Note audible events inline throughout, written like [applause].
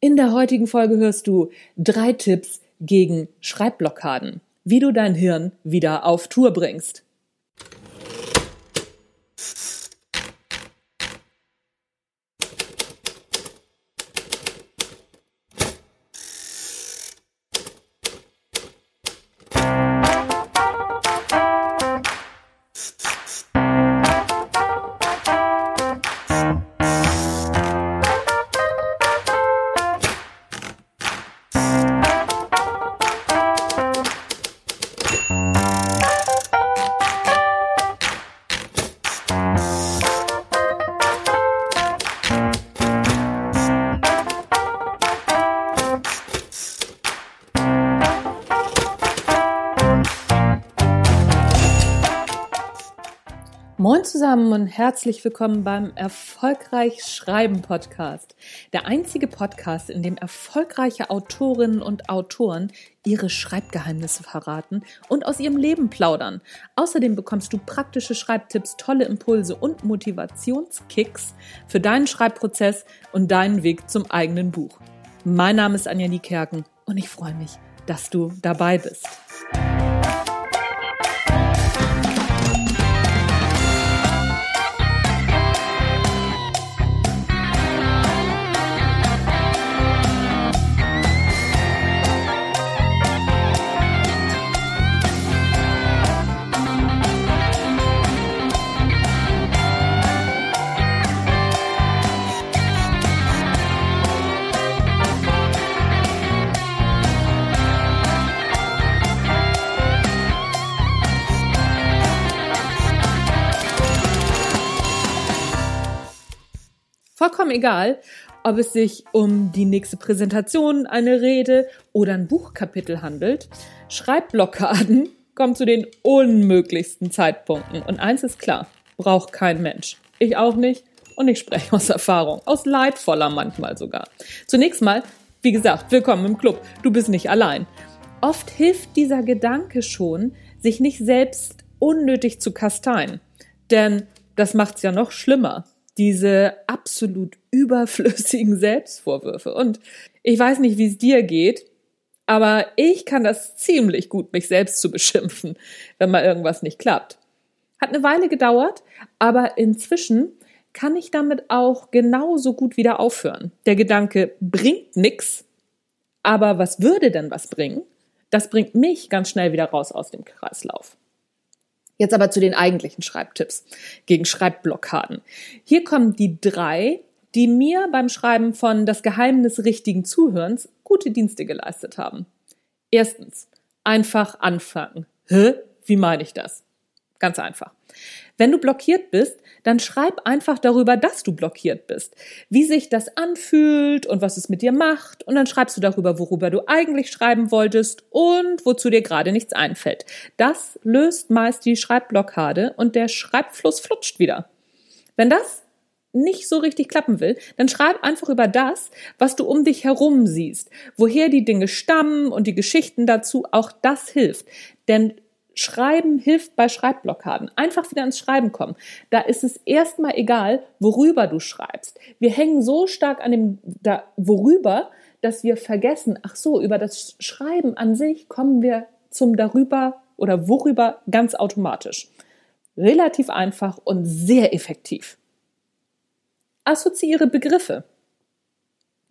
In der heutigen Folge hörst du drei Tipps gegen Schreibblockaden, wie du dein Hirn wieder auf Tour bringst. Zusammen und herzlich willkommen beim Erfolgreich Schreiben Podcast. Der einzige Podcast, in dem erfolgreiche Autorinnen und Autoren ihre Schreibgeheimnisse verraten und aus ihrem Leben plaudern. Außerdem bekommst du praktische Schreibtipps, tolle Impulse und Motivationskicks für deinen Schreibprozess und deinen Weg zum eigenen Buch. Mein Name ist Anja Niekerken und ich freue mich, dass du dabei bist. Vollkommen egal, ob es sich um die nächste Präsentation, eine Rede oder ein Buchkapitel handelt. Schreibblockaden kommen zu den unmöglichsten Zeitpunkten. Und eins ist klar, braucht kein Mensch. Ich auch nicht. Und ich spreche aus Erfahrung, aus leidvoller manchmal sogar. Zunächst mal, wie gesagt, willkommen im Club. Du bist nicht allein. Oft hilft dieser Gedanke schon, sich nicht selbst unnötig zu kasteien. Denn das macht's ja noch schlimmer diese absolut überflüssigen Selbstvorwürfe. Und ich weiß nicht, wie es dir geht, aber ich kann das ziemlich gut, mich selbst zu beschimpfen, wenn mal irgendwas nicht klappt. Hat eine Weile gedauert, aber inzwischen kann ich damit auch genauso gut wieder aufhören. Der Gedanke bringt nix, aber was würde denn was bringen? Das bringt mich ganz schnell wieder raus aus dem Kreislauf. Jetzt aber zu den eigentlichen Schreibtipps gegen Schreibblockaden. Hier kommen die drei, die mir beim Schreiben von Das Geheimnis richtigen Zuhörens gute Dienste geleistet haben. Erstens, einfach anfangen. Hä? Wie meine ich das? Ganz einfach. Wenn du blockiert bist, dann schreib einfach darüber, dass du blockiert bist, wie sich das anfühlt und was es mit dir macht. Und dann schreibst du darüber, worüber du eigentlich schreiben wolltest und wozu dir gerade nichts einfällt. Das löst meist die Schreibblockade und der Schreibfluss flutscht wieder. Wenn das nicht so richtig klappen will, dann schreib einfach über das, was du um dich herum siehst, woher die Dinge stammen und die Geschichten dazu, auch das hilft. Denn Schreiben hilft bei Schreibblockaden. Einfach wieder ins Schreiben kommen. Da ist es erstmal egal, worüber du schreibst. Wir hängen so stark an dem, da, worüber, dass wir vergessen, ach so, über das Schreiben an sich kommen wir zum darüber oder worüber ganz automatisch. Relativ einfach und sehr effektiv. Assoziiere Begriffe.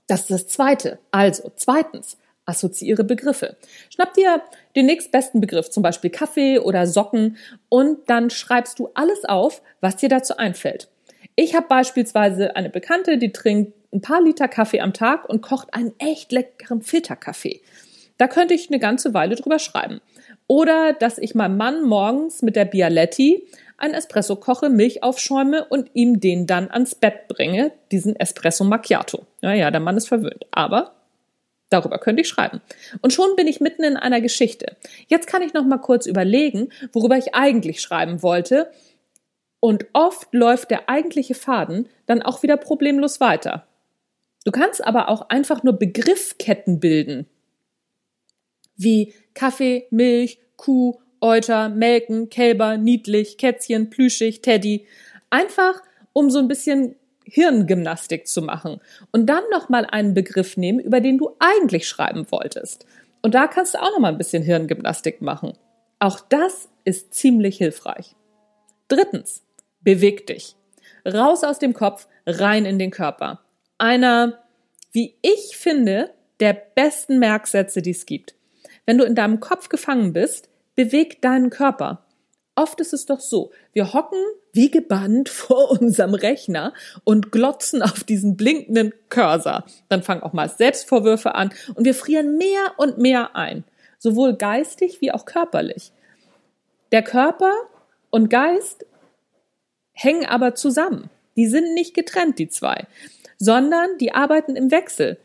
Das ist das zweite. Also, zweitens, assoziiere Begriffe. Schnapp dir den nächstbesten Begriff, zum Beispiel Kaffee oder Socken, und dann schreibst du alles auf, was dir dazu einfällt. Ich habe beispielsweise eine Bekannte, die trinkt ein paar Liter Kaffee am Tag und kocht einen echt leckeren Filterkaffee. Da könnte ich eine ganze Weile drüber schreiben. Oder dass ich meinem Mann morgens mit der Bialetti ein Espresso koche, Milch aufschäume und ihm den dann ans Bett bringe, diesen Espresso Macchiato. Naja, der Mann ist verwöhnt. Aber Darüber könnte ich schreiben. Und schon bin ich mitten in einer Geschichte. Jetzt kann ich noch mal kurz überlegen, worüber ich eigentlich schreiben wollte. Und oft läuft der eigentliche Faden dann auch wieder problemlos weiter. Du kannst aber auch einfach nur Begriffketten bilden. Wie Kaffee, Milch, Kuh, Euter, Melken, Kälber, niedlich, Kätzchen, plüschig, Teddy. Einfach, um so ein bisschen Hirngymnastik zu machen und dann nochmal einen Begriff nehmen, über den du eigentlich schreiben wolltest. Und da kannst du auch nochmal ein bisschen Hirngymnastik machen. Auch das ist ziemlich hilfreich. Drittens, beweg dich. Raus aus dem Kopf, rein in den Körper. Einer, wie ich finde, der besten Merksätze, die es gibt. Wenn du in deinem Kopf gefangen bist, beweg deinen Körper. Oft ist es doch so, wir hocken wie gebannt [laughs] vor unserem Rechner und glotzen auf diesen blinkenden Cursor. Dann fangen auch mal Selbstvorwürfe an und wir frieren mehr und mehr ein, sowohl geistig wie auch körperlich. Der Körper und Geist hängen aber zusammen. Die sind nicht getrennt, die zwei, sondern die arbeiten im Wechsel.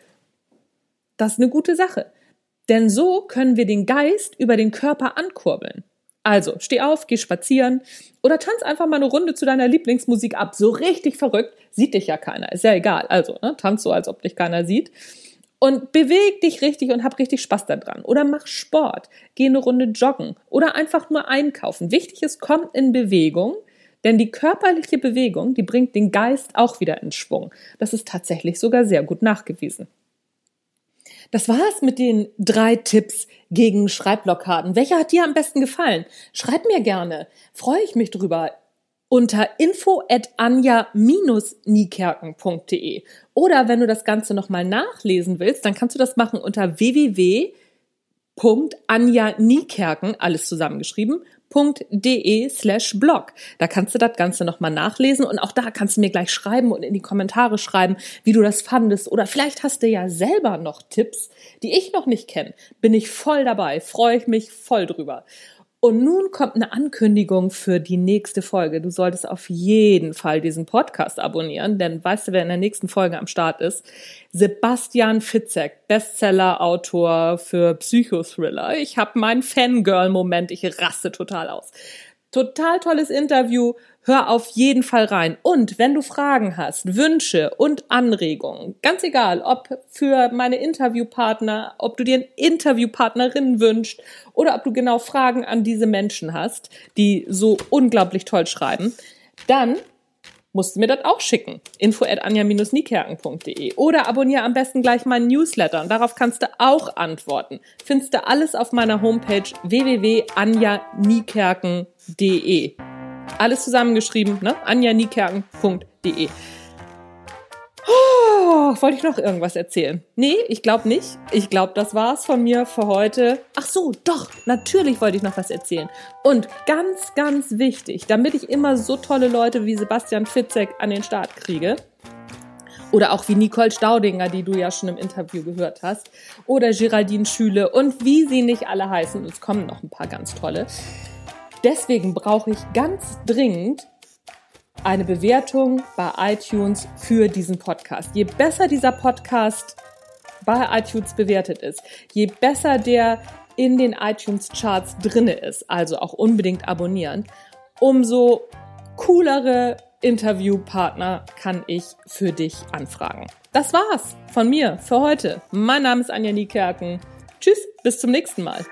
Das ist eine gute Sache. Denn so können wir den Geist über den Körper ankurbeln. Also, steh auf, geh spazieren oder tanz einfach mal eine Runde zu deiner Lieblingsmusik ab. So richtig verrückt, sieht dich ja keiner, ist ja egal. Also, ne, tanz so, als ob dich keiner sieht. Und beweg dich richtig und hab richtig Spaß daran. Oder mach Sport, geh eine Runde joggen oder einfach nur einkaufen. Wichtig ist, komm in Bewegung, denn die körperliche Bewegung, die bringt den Geist auch wieder in Schwung. Das ist tatsächlich sogar sehr gut nachgewiesen. Das war's mit den drei Tipps gegen Schreibblockaden. Welcher hat dir am besten gefallen? Schreib mir gerne. Freue ich mich drüber unter info at anja-niekerken.de. Oder wenn du das Ganze nochmal nachlesen willst, dann kannst du das machen unter www.anja-niekerken, alles zusammengeschrieben, www.de slash blog. Da kannst du das Ganze nochmal nachlesen und auch da kannst du mir gleich schreiben und in die Kommentare schreiben, wie du das fandest. Oder vielleicht hast du ja selber noch Tipps, die ich noch nicht kenne. Bin ich voll dabei, freue ich mich voll drüber. Und nun kommt eine Ankündigung für die nächste Folge. Du solltest auf jeden Fall diesen Podcast abonnieren, denn weißt du, wer in der nächsten Folge am Start ist? Sebastian Fitzek, Bestseller-Autor für Psychothriller. Ich habe meinen Fangirl-Moment, ich raste total aus. Total tolles Interview. Hör auf jeden Fall rein. Und wenn du Fragen hast, Wünsche und Anregungen, ganz egal, ob für meine Interviewpartner, ob du dir eine Interviewpartnerin wünschst oder ob du genau Fragen an diese Menschen hast, die so unglaublich toll schreiben, dann musst du mir das auch schicken. Info at anja-niekerken.de oder abonniere am besten gleich meinen Newsletter und darauf kannst du auch antworten. Findest du alles auf meiner Homepage www.anja-niekerken.de. Alles zusammengeschrieben, ne? anja-niekerken.de. Oh, wollte ich noch irgendwas erzählen? Nee, ich glaube nicht. Ich glaube, das war's von mir für heute. Ach so, doch, natürlich wollte ich noch was erzählen. Und ganz, ganz wichtig, damit ich immer so tolle Leute wie Sebastian Fitzek an den Start kriege, oder auch wie Nicole Staudinger, die du ja schon im Interview gehört hast, oder Geraldine Schüle und wie sie nicht alle heißen. Es kommen noch ein paar ganz tolle. Deswegen brauche ich ganz dringend eine Bewertung bei iTunes für diesen Podcast. Je besser dieser Podcast bei iTunes bewertet ist, je besser der in den iTunes Charts drinne ist, also auch unbedingt abonnieren, umso coolere Interviewpartner kann ich für dich anfragen. Das war's von mir für heute. Mein Name ist Anja Niekerken. Tschüss, bis zum nächsten Mal.